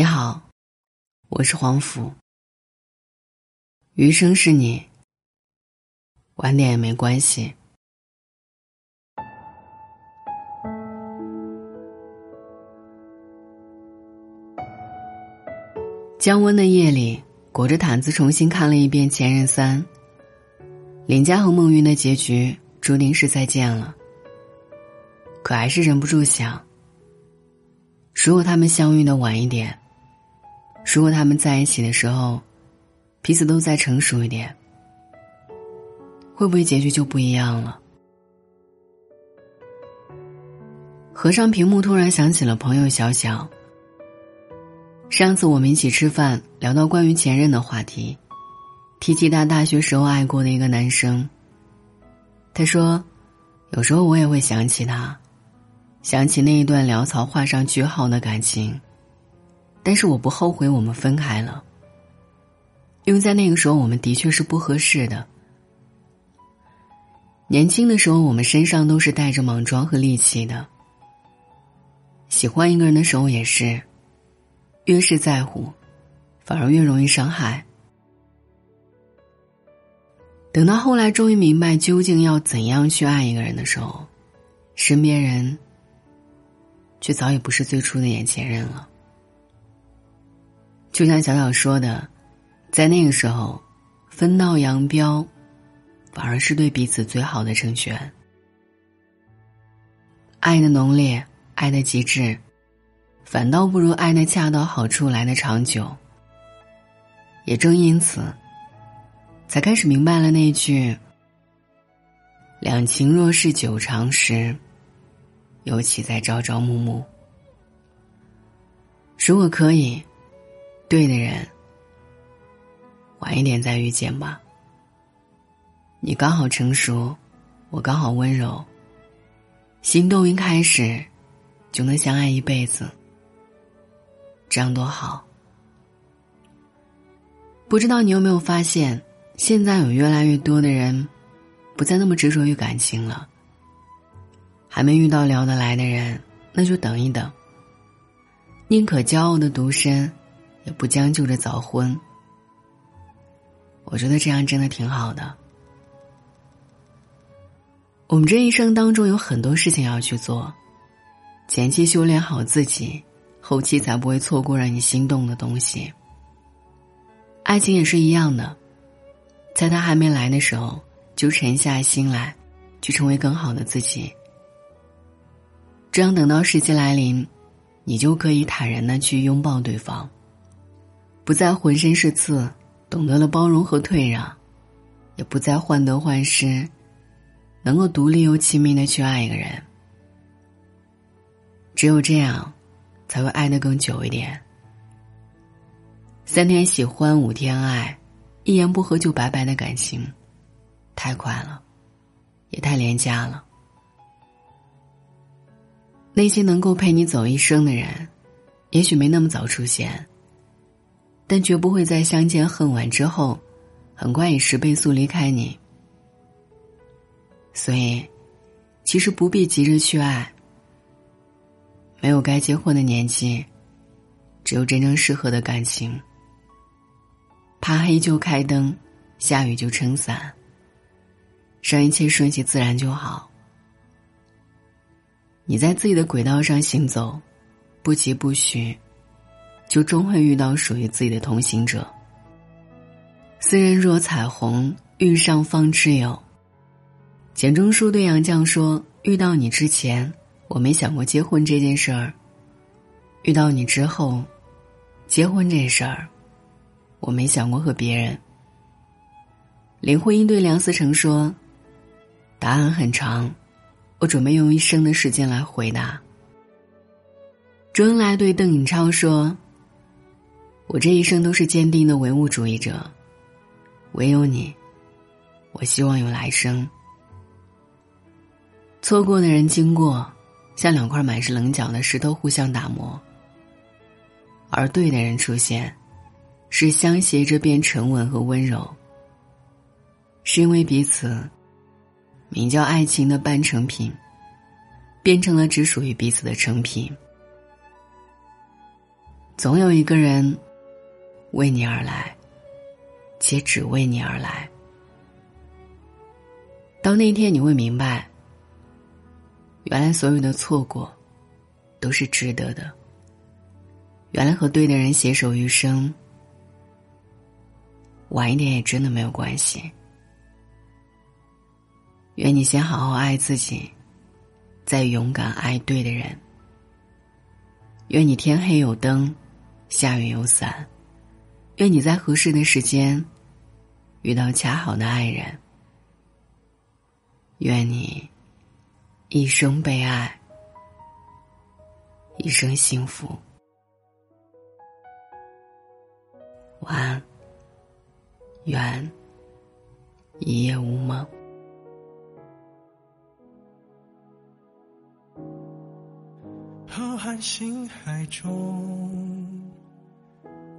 你好，我是黄甫。余生是你，晚点也没关系。降温的夜里，裹着毯子重新看了一遍《前任三》。林佳和孟云的结局注定是再见了，可还是忍不住想：如果他们相遇的晚一点，如果他们在一起的时候，彼此都再成熟一点，会不会结局就不一样了？合上屏幕，突然想起了朋友小小。上次我们一起吃饭，聊到关于前任的话题。提起他大学时候爱过的一个男生，他说：“有时候我也会想起他，想起那一段潦草画上句号的感情，但是我不后悔我们分开了，因为在那个时候我们的确是不合适的。年轻的时候，我们身上都是带着莽撞和戾气的，喜欢一个人的时候也是，越是在乎，反而越容易伤害。”等到后来，终于明白究竟要怎样去爱一个人的时候，身边人却早已不是最初的眼前人了。就像小小说的，在那个时候，分道扬镳，反而是对彼此最好的成全。爱的浓烈，爱的极致，反倒不如爱的恰到好处来的长久。也正因此。才开始明白了那句“两情若是久长时，尤其在朝朝暮暮。”如果可以，对的人，晚一点再遇见吧。你刚好成熟，我刚好温柔，心动一开始，就能相爱一辈子，这样多好。不知道你有没有发现？现在有越来越多的人，不再那么执着于感情了。还没遇到聊得来的人，那就等一等。宁可骄傲的独身，也不将就着早婚。我觉得这样真的挺好的。我们这一生当中有很多事情要去做，前期修炼好自己，后期才不会错过让你心动的东西。爱情也是一样的。在他还没来的时候，就沉下心来，去成为更好的自己。这样等到时机来临，你就可以坦然的去拥抱对方，不再浑身是刺，懂得了包容和退让，也不再患得患失，能够独立又亲密的去爱一个人。只有这样，才会爱得更久一点。三天喜欢，五天爱。一言不合就拜拜的感情，太快了，也太廉价了。那些能够陪你走一生的人，也许没那么早出现，但绝不会在相见恨晚之后，很快以十倍速离开你。所以，其实不必急着去爱。没有该结婚的年纪，只有真正适合的感情。怕黑就开灯，下雨就撑伞。让一切顺其自然就好。你在自己的轨道上行走，不疾不徐，就终会遇到属于自己的同行者。斯人若彩虹，遇上方知有。钱钟书对杨绛说：“遇到你之前，我没想过结婚这件事儿；遇到你之后，结婚这事儿。”我没想过和别人。林徽因对梁思成说：“答案很长，我准备用一生的时间来回答。”周恩来对邓颖超说：“我这一生都是坚定的唯物主义者，唯有你，我希望有来生。”错过的人经过，像两块满是棱角的石头互相打磨，而对的人出现。是相携着变沉稳和温柔，是因为彼此名叫爱情的半成品，变成了只属于彼此的成品。总有一个人为你而来，且只为你而来。到那一天，你会明白，原来所有的错过都是值得的。原来和对的人携手余生，晚一点也真的没有关系。愿你先好好爱自己，再勇敢爱对的人。愿你天黑有灯。下雨有伞，愿你在合适的时间遇到恰好的爱人。愿你一生被爱，一生幸福。晚安，愿一夜无梦。浩瀚星海中。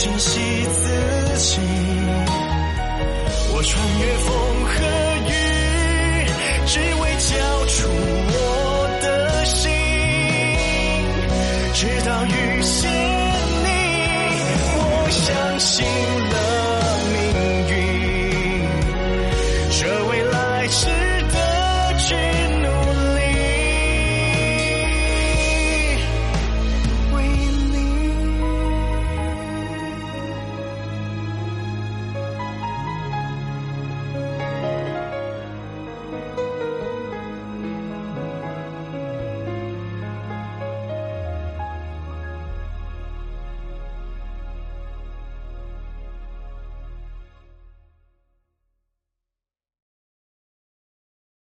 珍惜自己，我穿越风和雨，只为交出我的心。直到遇见你，我相信了。